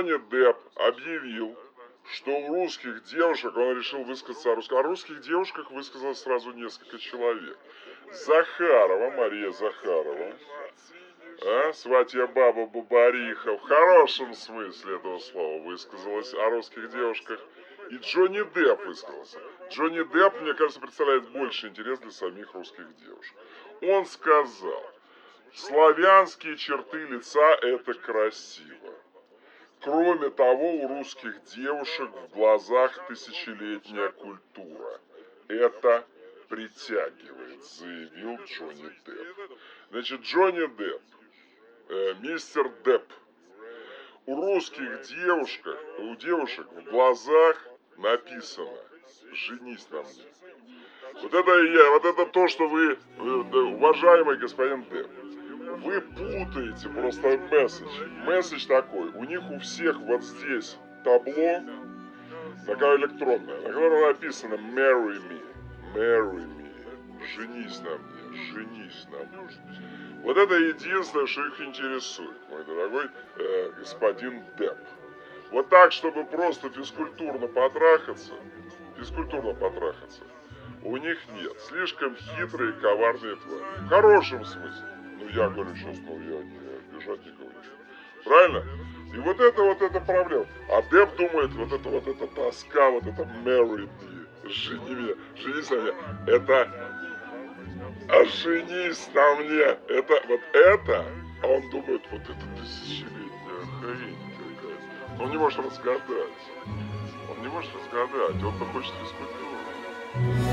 Джонни Депп объявил, что у русских девушек, он решил высказаться о русских, о русских девушках высказалось сразу несколько человек. Захарова, Мария Захарова, а, сватья баба Бабариха, в хорошем смысле этого слова, высказалась о русских девушках. И Джонни Депп высказался. Джонни Депп, мне кажется, представляет больше интерес для самих русских девушек. Он сказал, славянские черты лица – это красиво. Кроме того, у русских девушек в глазах тысячелетняя культура. Это притягивает, заявил Джонни Депп. Значит, Джонни Депп, э, мистер Депп, у русских девушек, у девушек в глазах написано «Женись на мне». Вот это я, вот это то, что вы, вы уважаемый господин Депп, вы путаете просто месседж. Месседж такой, у них у всех вот здесь табло, такая электронная, на котором написано «Marry me», «Marry me», «Женись на мне», «Женись на мне». Вот это единственное, что их интересует, мой дорогой э, господин Депп. Вот так, чтобы просто физкультурно потрахаться, физкультурно потрахаться, у них нет. Слишком хитрые, коварные твари. В хорошем смысле. Ну, я говорю сейчас, ну, я не обижать не говорю. Правильно? И вот это вот эта проблема. А Деп думает, вот это вот эта тоска, вот это marry me, жени меня, женись на мне. Это а женись на мне. Это вот это, а он думает, вот это тысячелетняя хрень какая-то. Он не может разгадать. Он не может разгадать, он-то хочет физкультуру.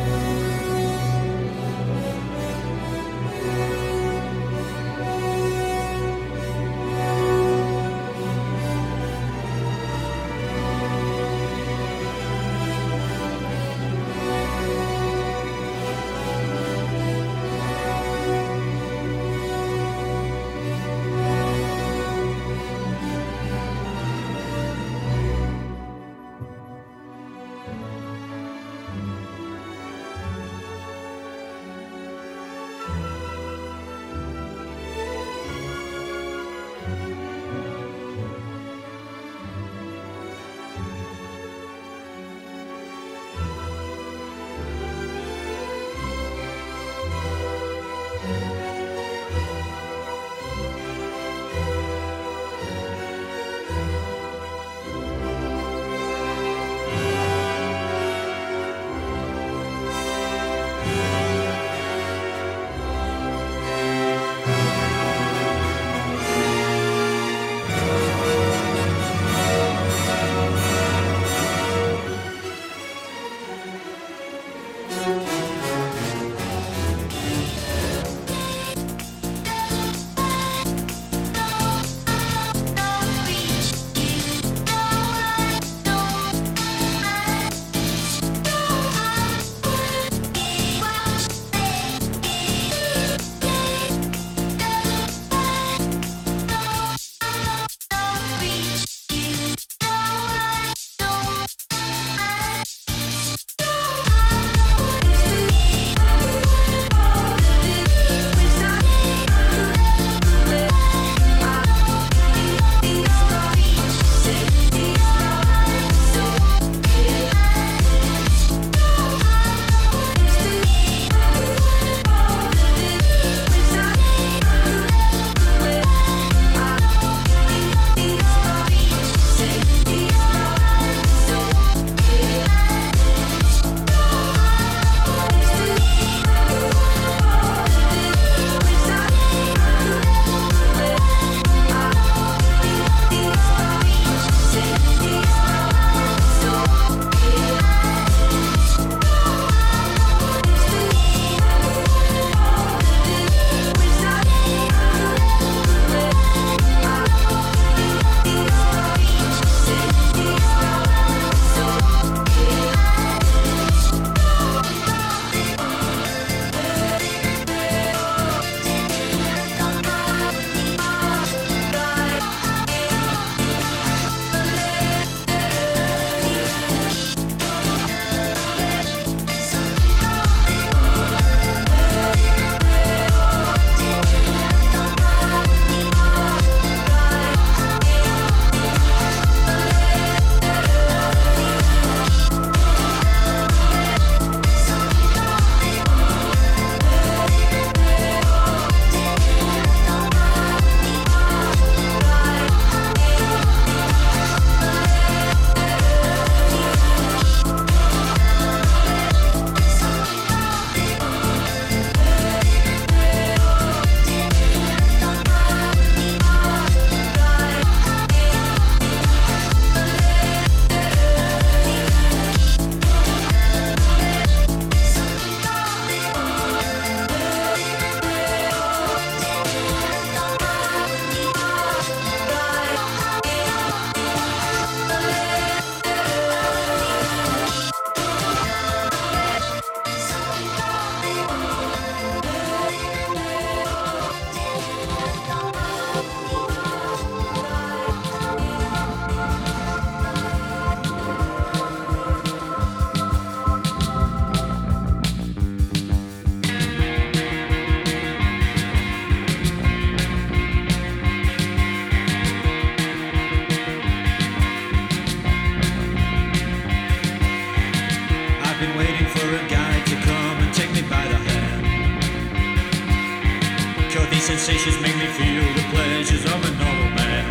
Sensations make me feel the pleasures of a normal man.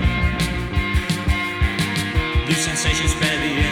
These sensations the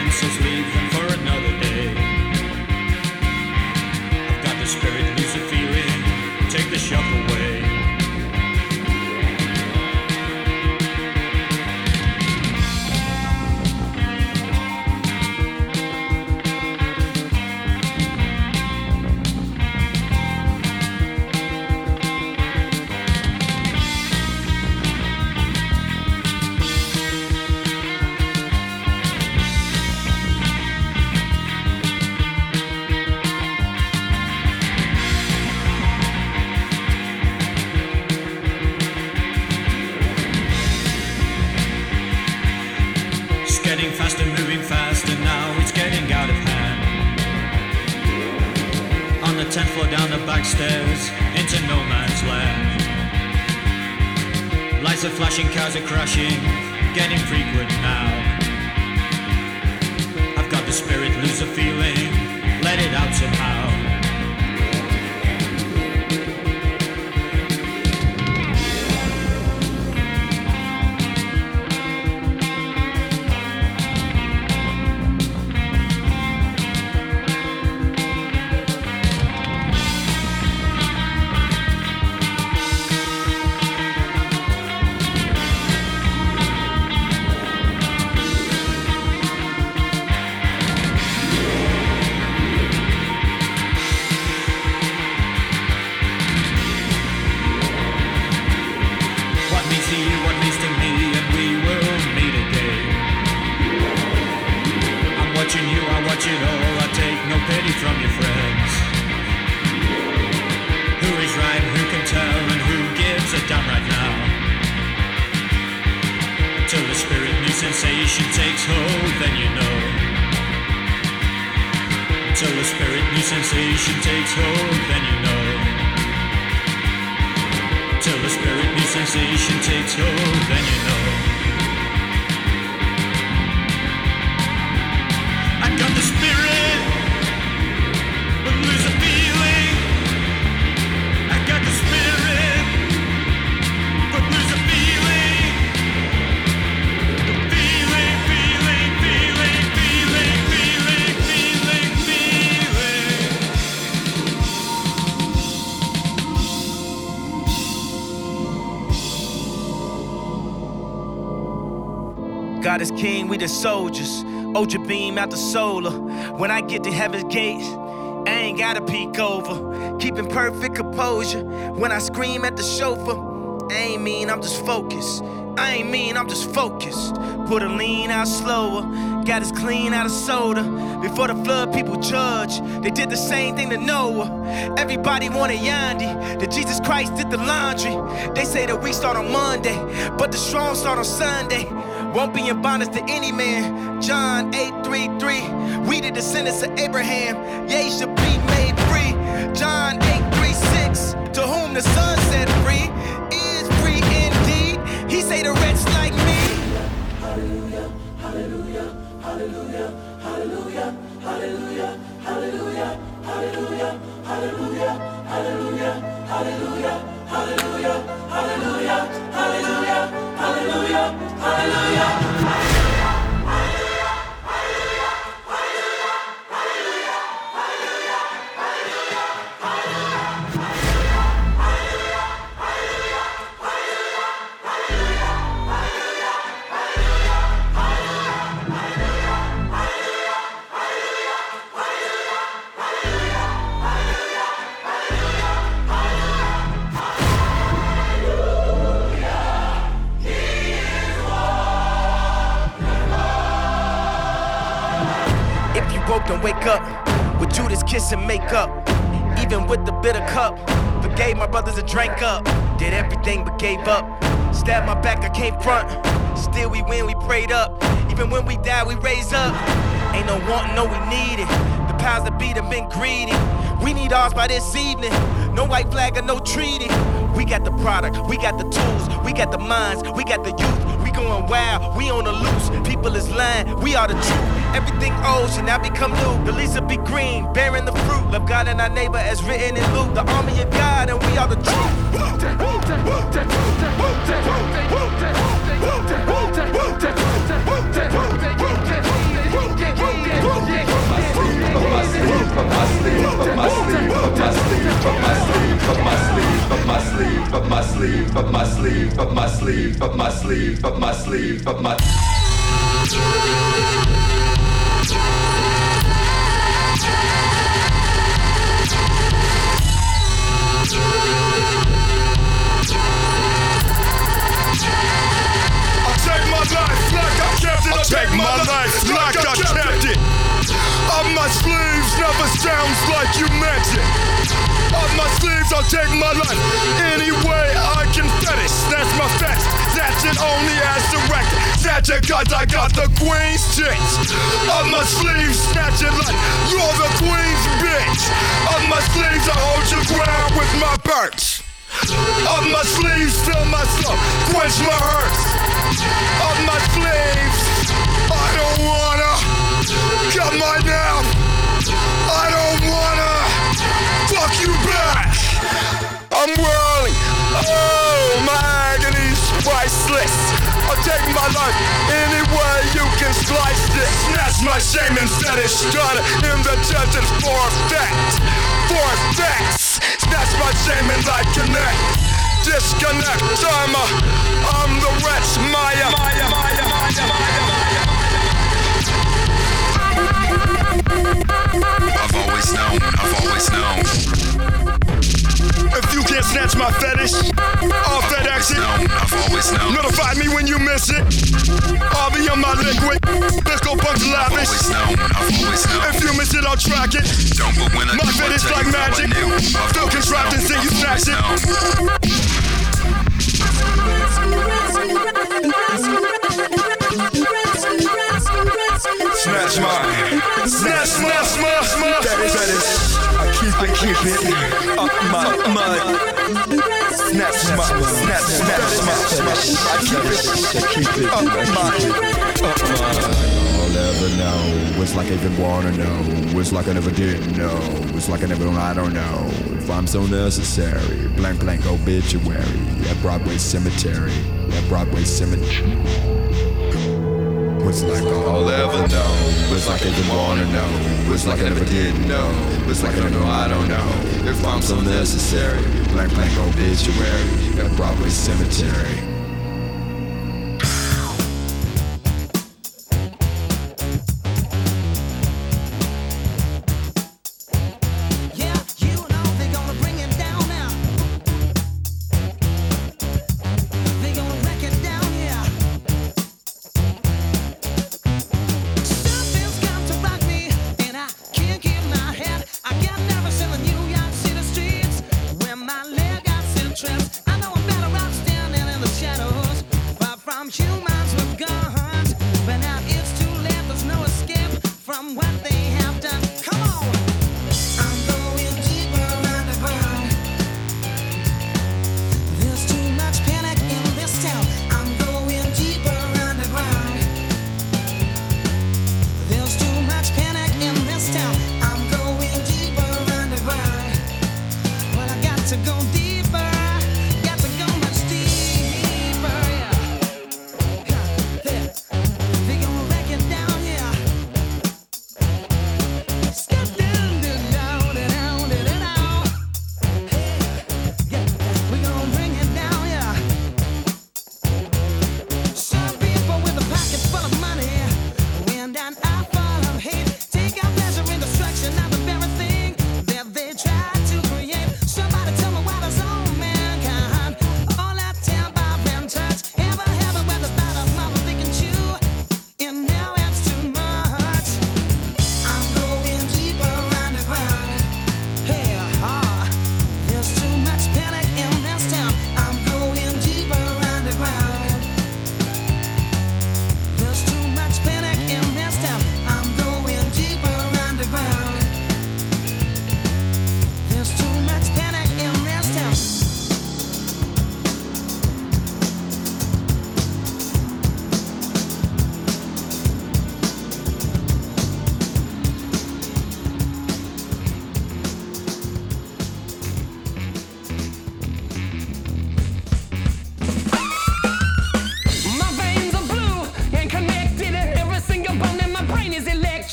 is king, we the soldiers. Ultra beam out the solar. When I get to heaven's gates, I ain't gotta peek over. Keeping perfect composure. When I scream at the chauffeur, I ain't mean, I'm just focused. I ain't mean, I'm just focused. Put a lean out slower. Got us clean out of soda. Before the flood, people judge. They did the same thing to Noah. Everybody wanted Yandhi. That Jesus Christ did the laundry. They say that we start on Monday, but the strong start on Sunday. Won't be in bondage to any man. John 8:33. We the descendants of Abraham. Ye should be made free. John 8:36. To whom the Son set free is free indeed. He say the wretch like me. If Came front. Still we win, we prayed up. Even when we die, we raise up. Ain't no wanting, no we need it. The powers that be them been greedy. We need ours by this evening. No white flag or no treaty. We got the product, we got the tools, we got the minds, we got the youth. We going wild, we on the loose. People is lying. We are the truth. Everything old should now become new. The leaves will be green, bearing the fruit. Love God and our neighbor as written in Luke. The army of God, and we are the I take my life like I kept it. Up my sleeves never sounds like you meant it. Up my sleeves, I'll take my life any way I can fetish. That's my fetch. That's it only as directed. Snatch it cause I got the queen's tits. Up my sleeves, snatch it like you're the queen's bitch. Up my sleeves, I hold your ground with my birds. Up my sleeves, fill myself, quench my hurts. Up my sleeves, I don't wanna cut my down. I don't wanna fuck you back. I'm whirling. Oh, my agony's priceless. I'll take my life you can slice this. Snatch my shame and fetish in the for effect. For. Snatch my shame and. Disconnect. I'm a, I'm the wretch. Maya. Maya. Maya. Maya. I've always known, I've always known. If you can't snatch my fetish off that exit, Known, I've always known. notify me when you miss it. I'll be on my liquid, pickle punch lavish. Always known, I've always known. If you miss it, I'll track it. Don't but when I My do, I fetish like you how I magic. knew. I've Still contrived and known, say you I've it. known. Snatch mine. Up my mud. Snatch my, snatch, snatch my, I keep it, keep it up my, up my. I'll ever know. It's like I even wanna know. It's like I never did know. It's like I never I don't know. If I'm so necessary. Blank blank obituary. At Broadway Cemetery. At Broadway Cemetery. It's like I'll ever know. It's like I even wanna know. It's like I never did know. It's like I don't know I don't know. If I'm so necessary. Blank blank obituary. At Broadway Cemetery.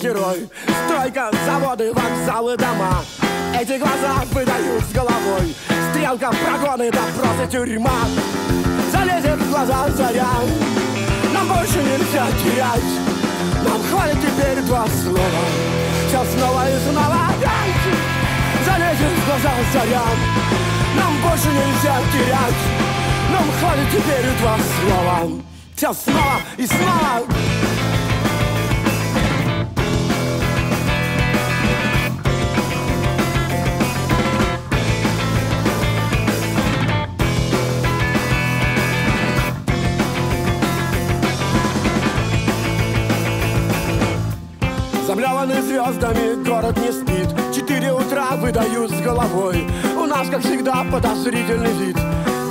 Герой. Стройка, заводы, вокзалы, дома. Эти глаза выдают с головой. Стрелка, прогоны, допросы, тюрьма. Залезет в глаза заря. Нам больше нельзя терять. Нам хватит теперь два слова. Все снова и снова Залезет в глаза заря. Нам больше нельзя терять. Нам хватит теперь два слова. Все снова и снова звездами город не спит. Четыре утра выдают с головой. У нас, как всегда, подозрительный вид.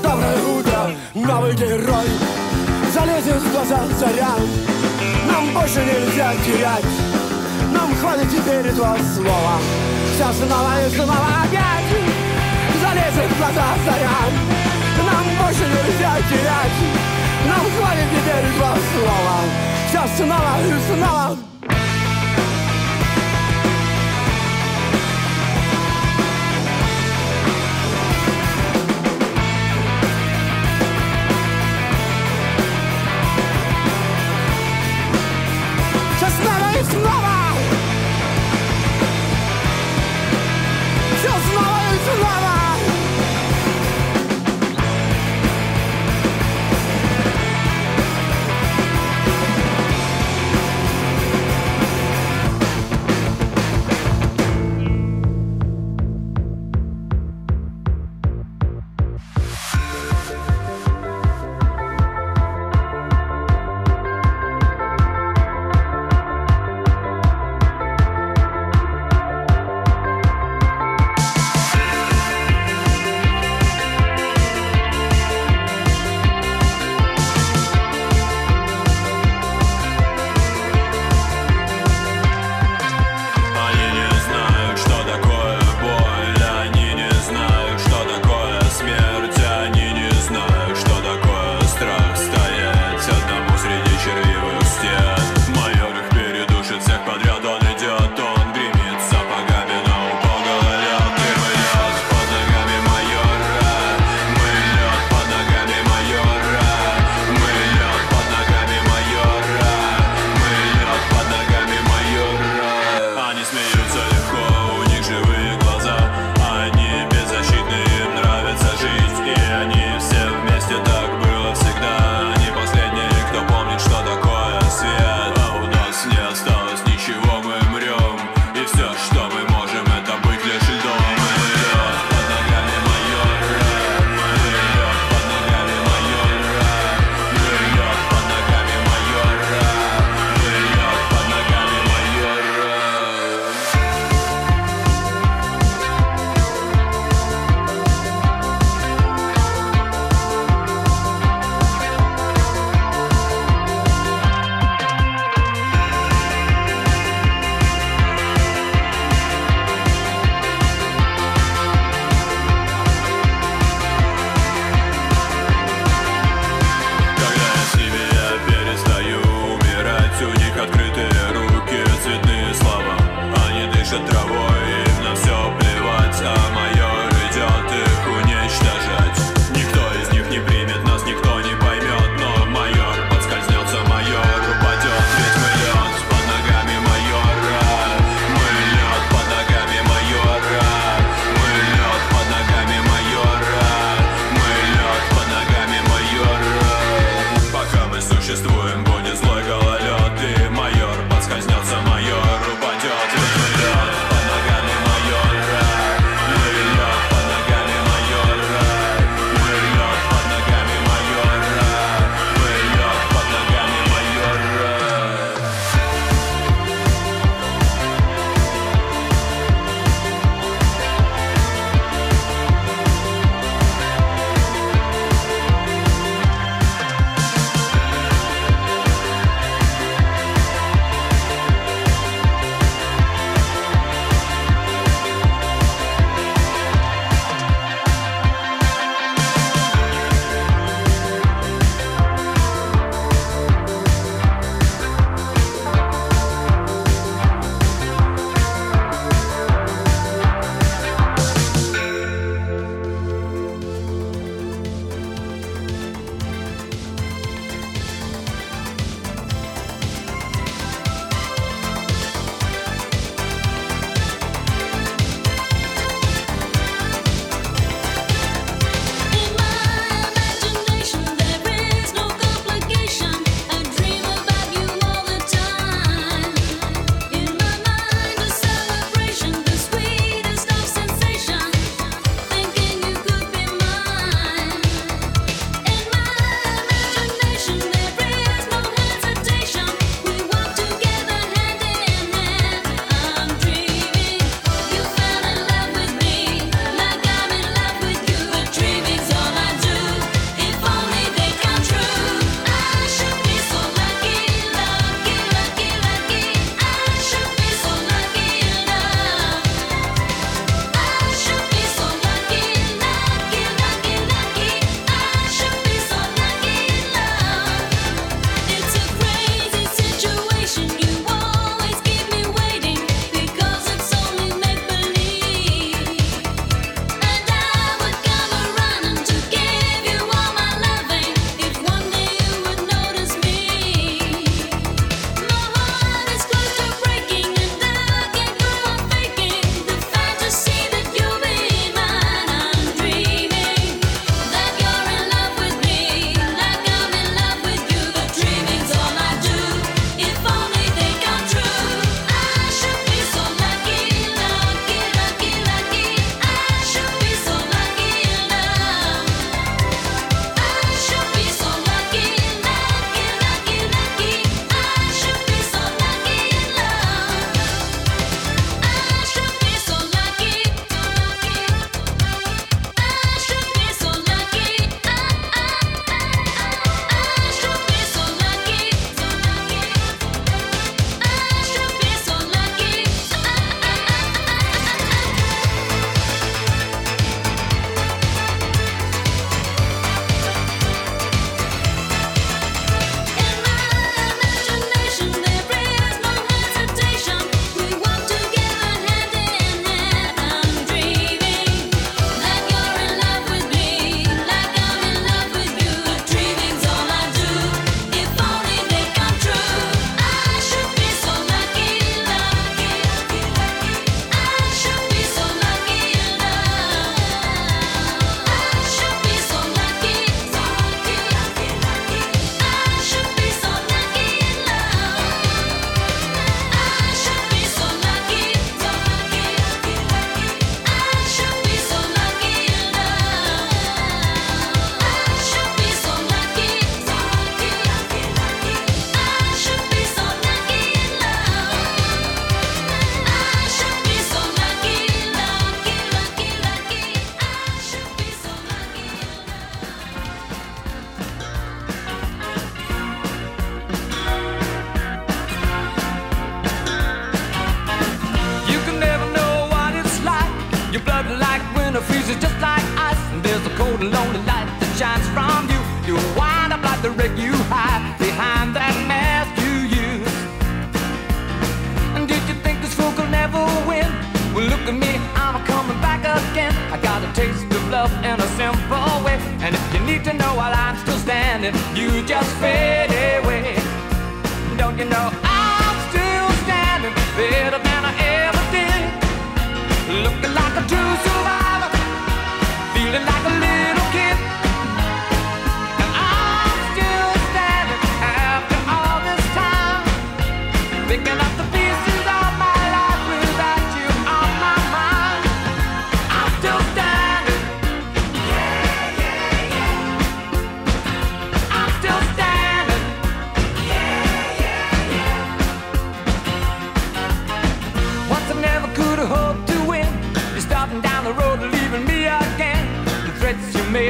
Доброе утро, новый герой. Залезет в глаза заря Нам больше нельзя терять. Нам хватит теперь два слова. Все снова и снова опять Залезет в глаза заря Нам больше нельзя терять. Нам хватит теперь два слова. Все снова и снова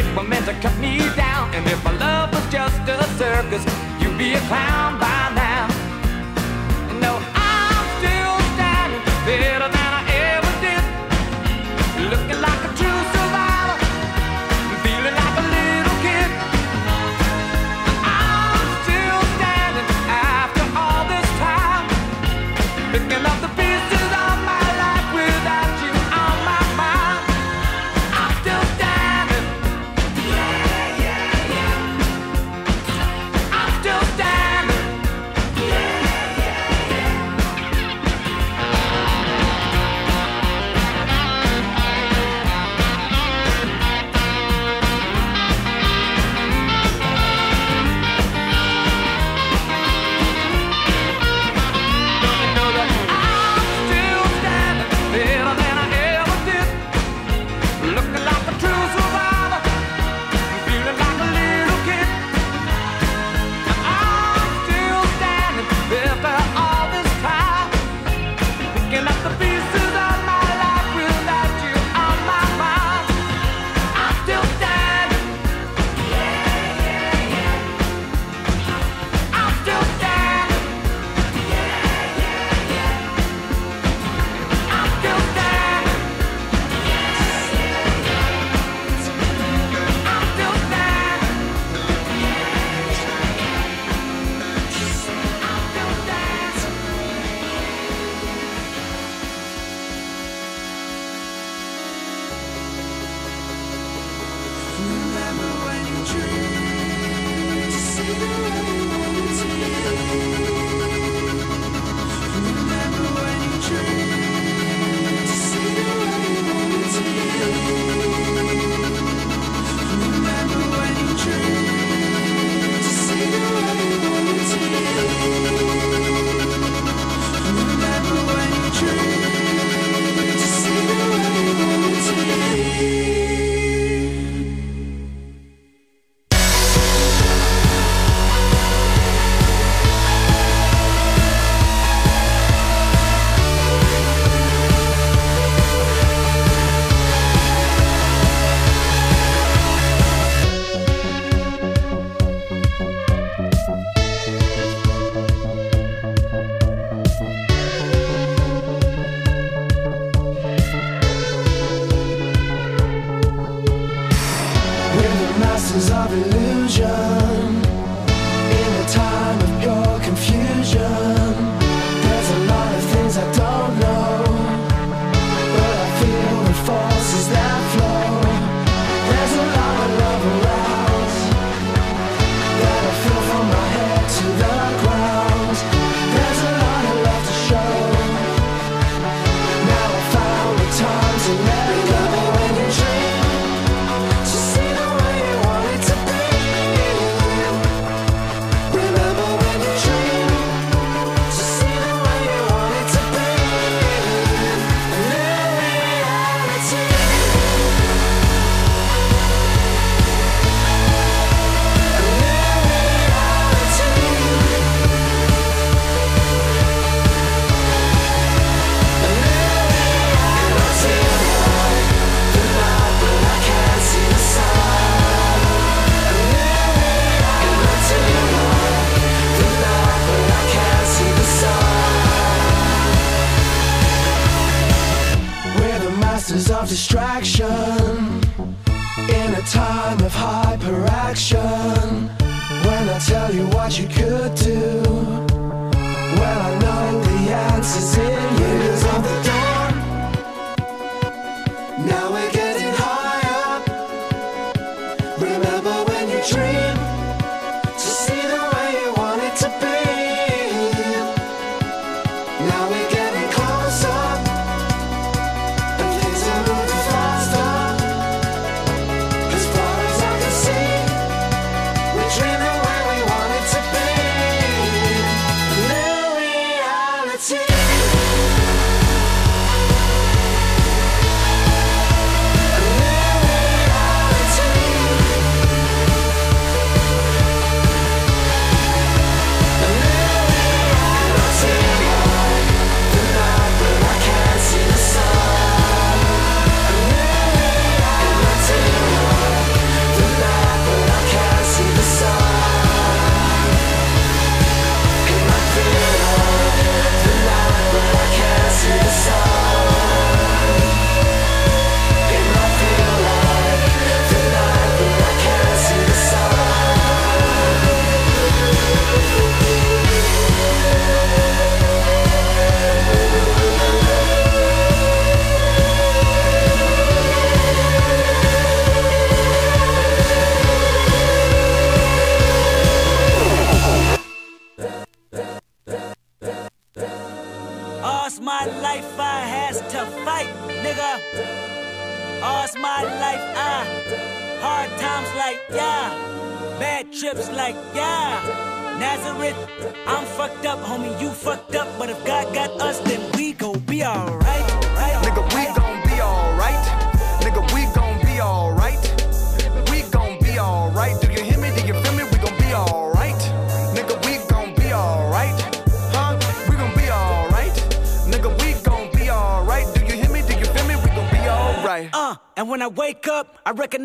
คว่าแม่จะขับนี้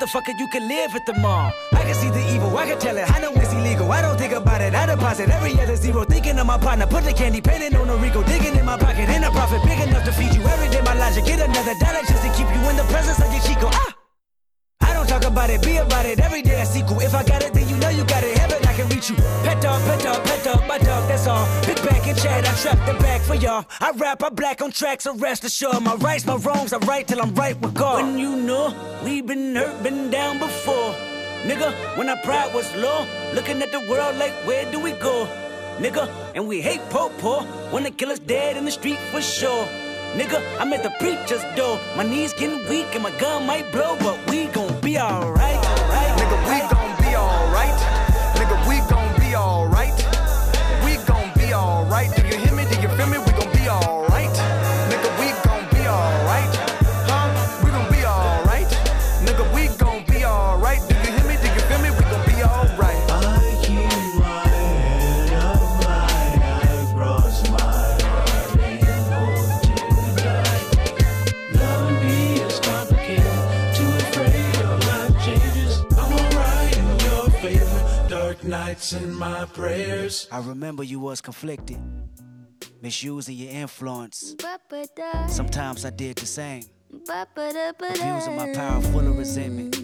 Motherfucker, you can live at the mall. I can see the evil, I can tell it. I know it's illegal. I don't think about it. I deposit every other zero. Thinking of my partner, put the candy painting on a Rico. Digging in my pocket, in a profit big enough to and chat, I the back for y'all. I rap, I black on tracks, so rest assured. My rights, my wrongs, I right till I'm right with God. When you know we been hurt, been down before. Nigga, when our pride was low, looking at the world like, where do we go? Nigga, and we hate po po when the killer's dead in the street for sure. Nigga, I'm at the preacher's door. My knees getting weak and my gun might blow, but we gon' be alright. Nigga, we gon' be alright. Nights in my prayers. I remember you was conflicted, misusing your influence. Sometimes I did the same, abusing my power full of resentment.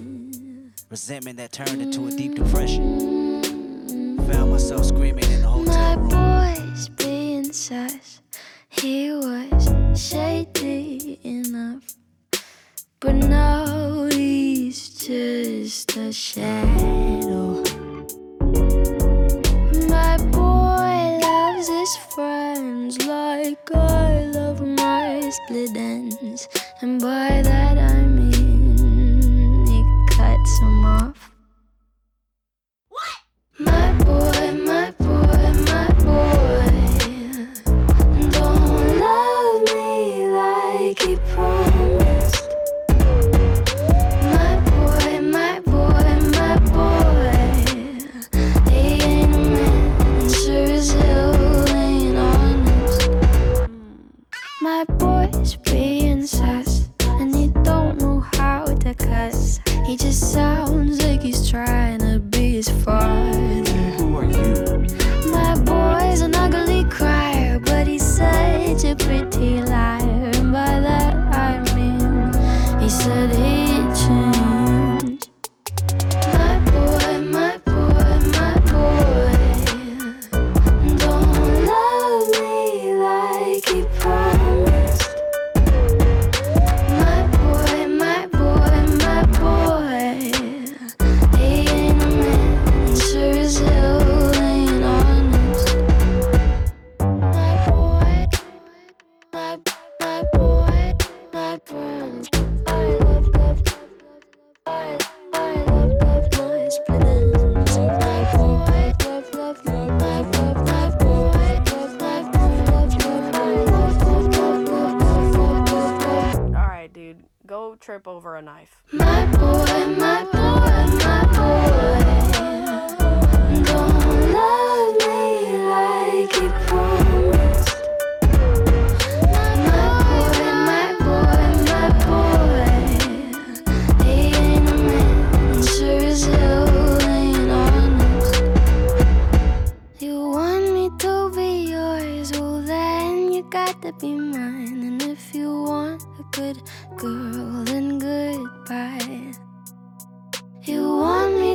Resentment that turned into a deep depression. found myself screaming in the hotel room. My boy's being sus. He was shady enough. But now he's just a shadow. Loves his friends like I love my split ends. And by that I mean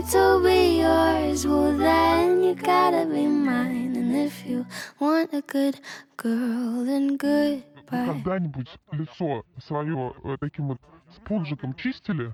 me to be yours, well then you gotta be mine. And if you want a good girl, then goodbye. когда-нибудь лицо свое э, таким вот спонжиком чистили?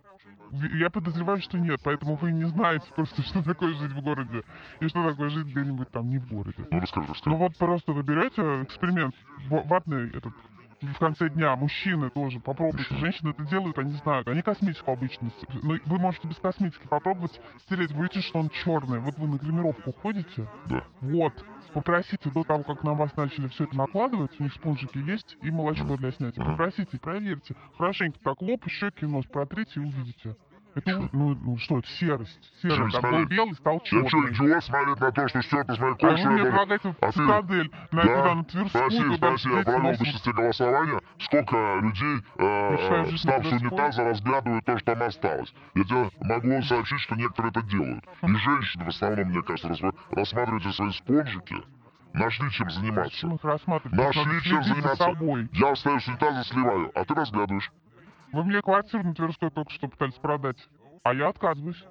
Я подозреваю, что нет, поэтому вы не знаете просто, что такое жить в городе и что такое жить где-нибудь там не в городе. Ну, расскажи, расскажи. Ну вот просто вы берете эксперимент, ватный этот, в конце дня, мужчины тоже, попробуйте. Женщины это делают, они знают. Они косметику обычно, с- ну, вы можете без косметики попробовать стереть, вы видите, что он черный. Вот вы на гримировку ходите, Да. вот, попросите до того, как на вас начали все это накладывать, у них спонжики есть и молочко для снятия. Попросите, проверьте. Хорошенько так лоб, щеки, нос протрите и увидите. Это, ну, ну что, это серость. Серый, как был белый, стал Я что, черный. идиот смотреть на то, что стерто с моей А вы кожи? мне предлагаете А ты- цитадель на Да, экран Тверскую, Спроси, спроси, я провел до шести голосования, сколько людей, э, став на с унитаза, разглядывают то, что там осталось. Я тебе могу сообщить, что некоторые это делают. И женщины в основном, мне кажется, рассматриваете свои спонжики, нашли чем заниматься. Нашли чем заниматься. Я встаю с унитаза, сливаю, а ты разглядываешь. Вы мне квартиру на Тверской только что пытались продать. А я отказываюсь.